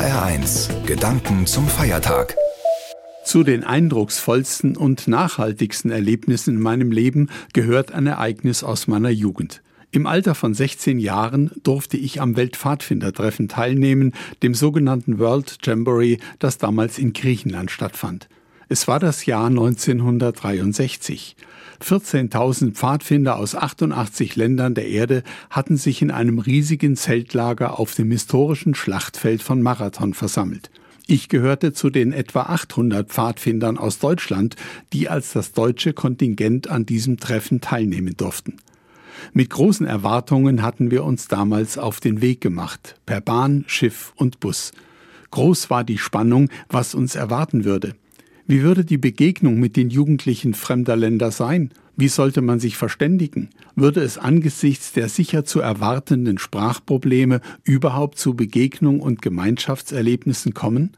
HR1 Gedanken zum Feiertag. Zu den eindrucksvollsten und nachhaltigsten Erlebnissen in meinem Leben gehört ein Ereignis aus meiner Jugend. Im Alter von 16 Jahren durfte ich am Weltpfadfindertreffen teilnehmen, dem sogenannten World Jamboree, das damals in Griechenland stattfand. Es war das Jahr 1963. 14.000 Pfadfinder aus 88 Ländern der Erde hatten sich in einem riesigen Zeltlager auf dem historischen Schlachtfeld von Marathon versammelt. Ich gehörte zu den etwa 800 Pfadfindern aus Deutschland, die als das deutsche Kontingent an diesem Treffen teilnehmen durften. Mit großen Erwartungen hatten wir uns damals auf den Weg gemacht, per Bahn, Schiff und Bus. Groß war die Spannung, was uns erwarten würde. Wie würde die Begegnung mit den Jugendlichen fremder Länder sein? Wie sollte man sich verständigen? Würde es angesichts der sicher zu erwartenden Sprachprobleme überhaupt zu Begegnung und Gemeinschaftserlebnissen kommen?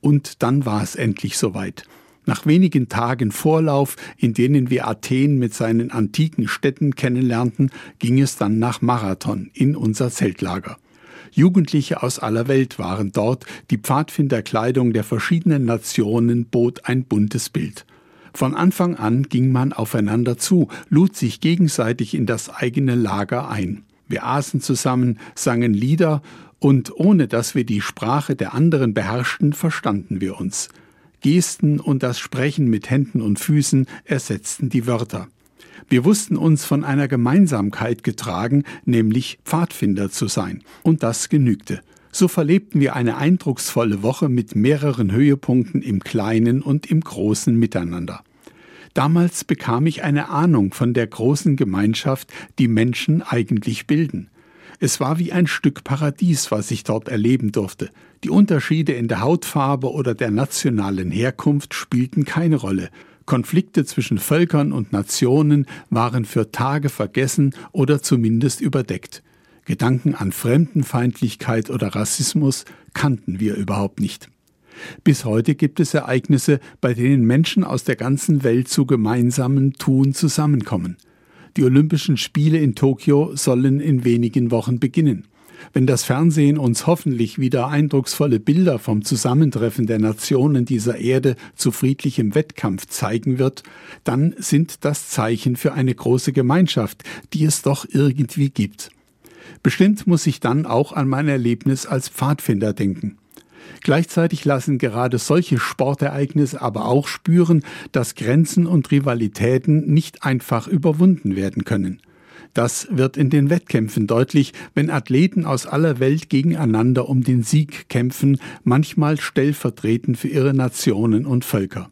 Und dann war es endlich soweit. Nach wenigen Tagen Vorlauf, in denen wir Athen mit seinen antiken Städten kennenlernten, ging es dann nach Marathon in unser Zeltlager. Jugendliche aus aller Welt waren dort, die Pfadfinderkleidung der verschiedenen Nationen bot ein buntes Bild. Von Anfang an ging man aufeinander zu, lud sich gegenseitig in das eigene Lager ein. Wir aßen zusammen, sangen Lieder und ohne dass wir die Sprache der anderen beherrschten, verstanden wir uns. Gesten und das Sprechen mit Händen und Füßen ersetzten die Wörter. Wir wussten uns von einer Gemeinsamkeit getragen, nämlich Pfadfinder zu sein. Und das genügte. So verlebten wir eine eindrucksvolle Woche mit mehreren Höhepunkten im kleinen und im großen Miteinander. Damals bekam ich eine Ahnung von der großen Gemeinschaft, die Menschen eigentlich bilden. Es war wie ein Stück Paradies, was ich dort erleben durfte. Die Unterschiede in der Hautfarbe oder der nationalen Herkunft spielten keine Rolle. Konflikte zwischen Völkern und Nationen waren für Tage vergessen oder zumindest überdeckt. Gedanken an Fremdenfeindlichkeit oder Rassismus kannten wir überhaupt nicht. Bis heute gibt es Ereignisse, bei denen Menschen aus der ganzen Welt zu gemeinsamen Tun zusammenkommen. Die Olympischen Spiele in Tokio sollen in wenigen Wochen beginnen. Wenn das Fernsehen uns hoffentlich wieder eindrucksvolle Bilder vom Zusammentreffen der Nationen dieser Erde zu friedlichem Wettkampf zeigen wird, dann sind das Zeichen für eine große Gemeinschaft, die es doch irgendwie gibt. Bestimmt muss ich dann auch an mein Erlebnis als Pfadfinder denken. Gleichzeitig lassen gerade solche Sportereignisse aber auch spüren, dass Grenzen und Rivalitäten nicht einfach überwunden werden können. Das wird in den Wettkämpfen deutlich, wenn Athleten aus aller Welt gegeneinander um den Sieg kämpfen, manchmal stellvertretend für ihre Nationen und Völker.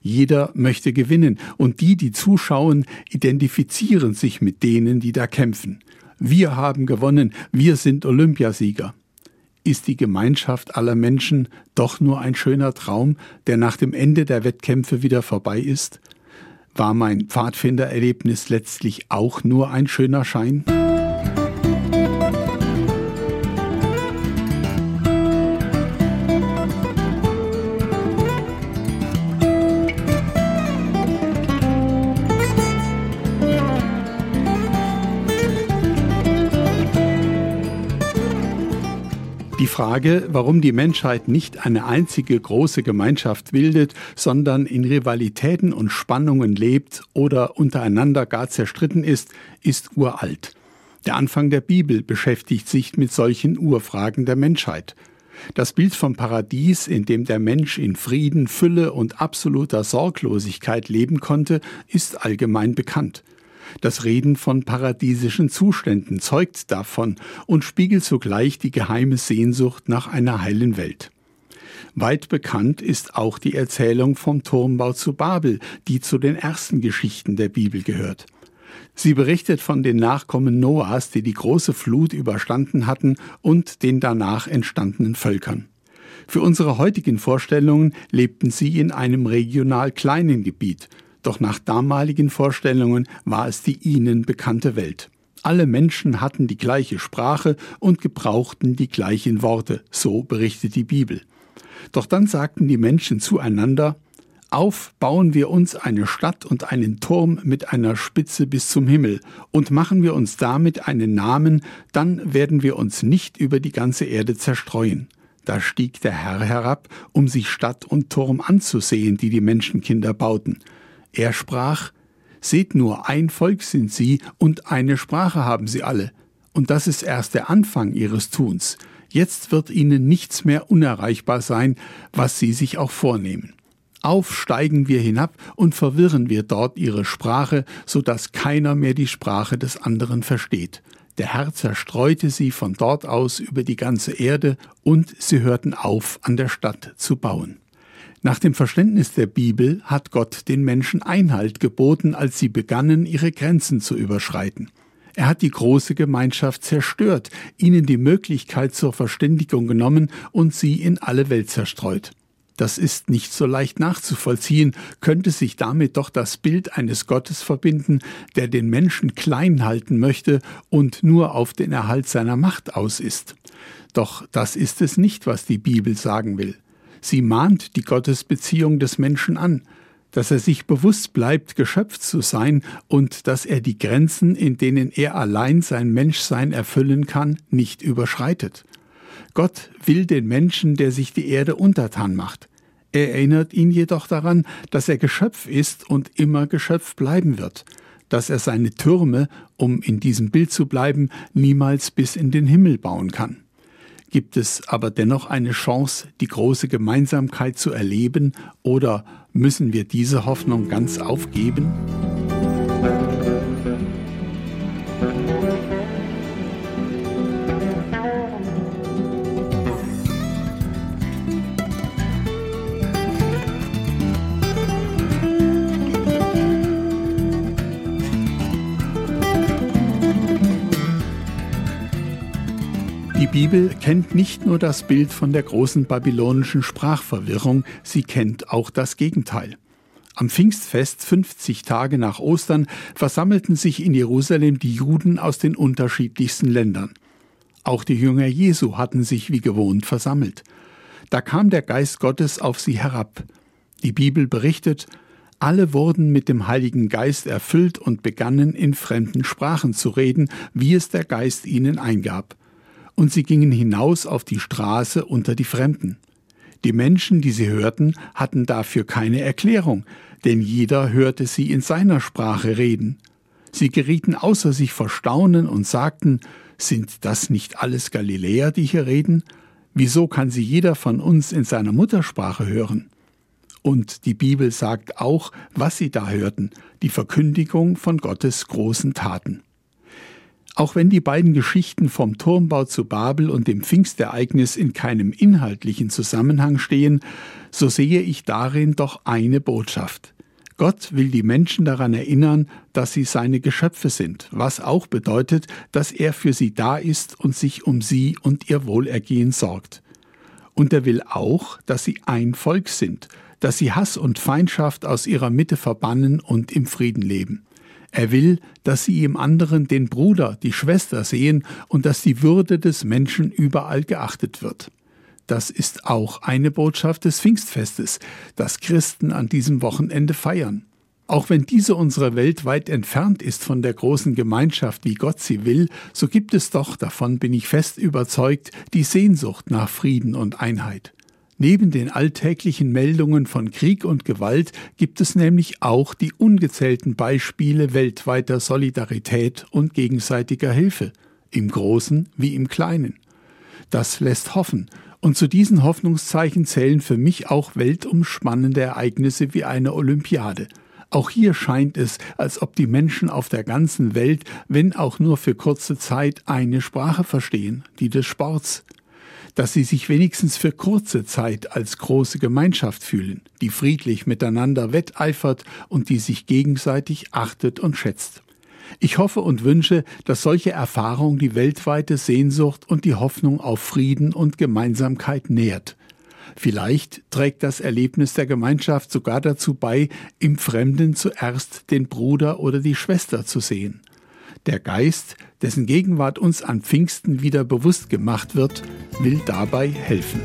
Jeder möchte gewinnen und die, die zuschauen, identifizieren sich mit denen, die da kämpfen. Wir haben gewonnen, wir sind Olympiasieger. Ist die Gemeinschaft aller Menschen doch nur ein schöner Traum, der nach dem Ende der Wettkämpfe wieder vorbei ist? War mein Pfadfindererlebnis letztlich auch nur ein schöner Schein? Frage, warum die Menschheit nicht eine einzige große Gemeinschaft bildet, sondern in Rivalitäten und Spannungen lebt oder untereinander gar zerstritten ist, ist uralt. Der Anfang der Bibel beschäftigt sich mit solchen Urfragen der Menschheit. Das Bild vom Paradies, in dem der Mensch in Frieden, Fülle und absoluter Sorglosigkeit leben konnte, ist allgemein bekannt. Das Reden von paradiesischen Zuständen zeugt davon und spiegelt zugleich die geheime Sehnsucht nach einer heilen Welt. Weit bekannt ist auch die Erzählung vom Turmbau zu Babel, die zu den ersten Geschichten der Bibel gehört. Sie berichtet von den Nachkommen Noahs, die die große Flut überstanden hatten und den danach entstandenen Völkern. Für unsere heutigen Vorstellungen lebten sie in einem regional kleinen Gebiet, doch nach damaligen Vorstellungen war es die ihnen bekannte Welt. Alle Menschen hatten die gleiche Sprache und gebrauchten die gleichen Worte, so berichtet die Bibel. Doch dann sagten die Menschen zueinander, auf bauen wir uns eine Stadt und einen Turm mit einer Spitze bis zum Himmel, und machen wir uns damit einen Namen, dann werden wir uns nicht über die ganze Erde zerstreuen. Da stieg der Herr herab, um sich Stadt und Turm anzusehen, die die Menschenkinder bauten. Er sprach, Seht nur, ein Volk sind sie und eine Sprache haben sie alle. Und das ist erst der Anfang ihres Tuns. Jetzt wird ihnen nichts mehr unerreichbar sein, was sie sich auch vornehmen. Aufsteigen wir hinab und verwirren wir dort ihre Sprache, so dass keiner mehr die Sprache des anderen versteht. Der Herr zerstreute sie von dort aus über die ganze Erde, und sie hörten auf, an der Stadt zu bauen. Nach dem Verständnis der Bibel hat Gott den Menschen Einhalt geboten, als sie begannen, ihre Grenzen zu überschreiten. Er hat die große Gemeinschaft zerstört, ihnen die Möglichkeit zur Verständigung genommen und sie in alle Welt zerstreut. Das ist nicht so leicht nachzuvollziehen, könnte sich damit doch das Bild eines Gottes verbinden, der den Menschen klein halten möchte und nur auf den Erhalt seiner Macht aus ist. Doch das ist es nicht, was die Bibel sagen will. Sie mahnt die Gottesbeziehung des Menschen an, dass er sich bewusst bleibt, Geschöpf zu sein und dass er die Grenzen, in denen er allein sein Menschsein erfüllen kann, nicht überschreitet. Gott will den Menschen, der sich die Erde untertan macht. Er erinnert ihn jedoch daran, dass er Geschöpf ist und immer Geschöpf bleiben wird, dass er seine Türme, um in diesem Bild zu bleiben, niemals bis in den Himmel bauen kann. Gibt es aber dennoch eine Chance, die große Gemeinsamkeit zu erleben, oder müssen wir diese Hoffnung ganz aufgeben? Bibel kennt nicht nur das Bild von der großen babylonischen Sprachverwirrung, sie kennt auch das Gegenteil. Am Pfingstfest, 50 Tage nach Ostern, versammelten sich in Jerusalem die Juden aus den unterschiedlichsten Ländern. Auch die Jünger Jesu hatten sich wie gewohnt versammelt. Da kam der Geist Gottes auf sie herab. Die Bibel berichtet, alle wurden mit dem Heiligen Geist erfüllt und begannen in fremden Sprachen zu reden, wie es der Geist ihnen eingab und sie gingen hinaus auf die Straße unter die Fremden. Die Menschen, die sie hörten, hatten dafür keine Erklärung, denn jeder hörte sie in seiner Sprache reden. Sie gerieten außer sich vor Staunen und sagten, sind das nicht alles Galiläer, die hier reden? Wieso kann sie jeder von uns in seiner Muttersprache hören? Und die Bibel sagt auch, was sie da hörten, die Verkündigung von Gottes großen Taten. Auch wenn die beiden Geschichten vom Turmbau zu Babel und dem Pfingstereignis in keinem inhaltlichen Zusammenhang stehen, so sehe ich darin doch eine Botschaft. Gott will die Menschen daran erinnern, dass sie seine Geschöpfe sind, was auch bedeutet, dass er für sie da ist und sich um sie und ihr Wohlergehen sorgt. Und er will auch, dass sie ein Volk sind, dass sie Hass und Feindschaft aus ihrer Mitte verbannen und im Frieden leben. Er will, dass sie im anderen den Bruder, die Schwester sehen und dass die Würde des Menschen überall geachtet wird. Das ist auch eine Botschaft des Pfingstfestes, das Christen an diesem Wochenende feiern. Auch wenn diese unsere Welt weit entfernt ist von der großen Gemeinschaft, wie Gott sie will, so gibt es doch, davon bin ich fest überzeugt, die Sehnsucht nach Frieden und Einheit. Neben den alltäglichen Meldungen von Krieg und Gewalt gibt es nämlich auch die ungezählten Beispiele weltweiter Solidarität und gegenseitiger Hilfe, im Großen wie im Kleinen. Das lässt hoffen, und zu diesen Hoffnungszeichen zählen für mich auch weltumspannende Ereignisse wie eine Olympiade. Auch hier scheint es, als ob die Menschen auf der ganzen Welt, wenn auch nur für kurze Zeit, eine Sprache verstehen, die des Sports dass sie sich wenigstens für kurze Zeit als große Gemeinschaft fühlen, die friedlich miteinander wetteifert und die sich gegenseitig achtet und schätzt. Ich hoffe und wünsche, dass solche Erfahrung die weltweite Sehnsucht und die Hoffnung auf Frieden und Gemeinsamkeit nährt. Vielleicht trägt das Erlebnis der Gemeinschaft sogar dazu bei, im Fremden zuerst den Bruder oder die Schwester zu sehen. Der Geist, dessen Gegenwart uns an Pfingsten wieder bewusst gemacht wird, will dabei helfen.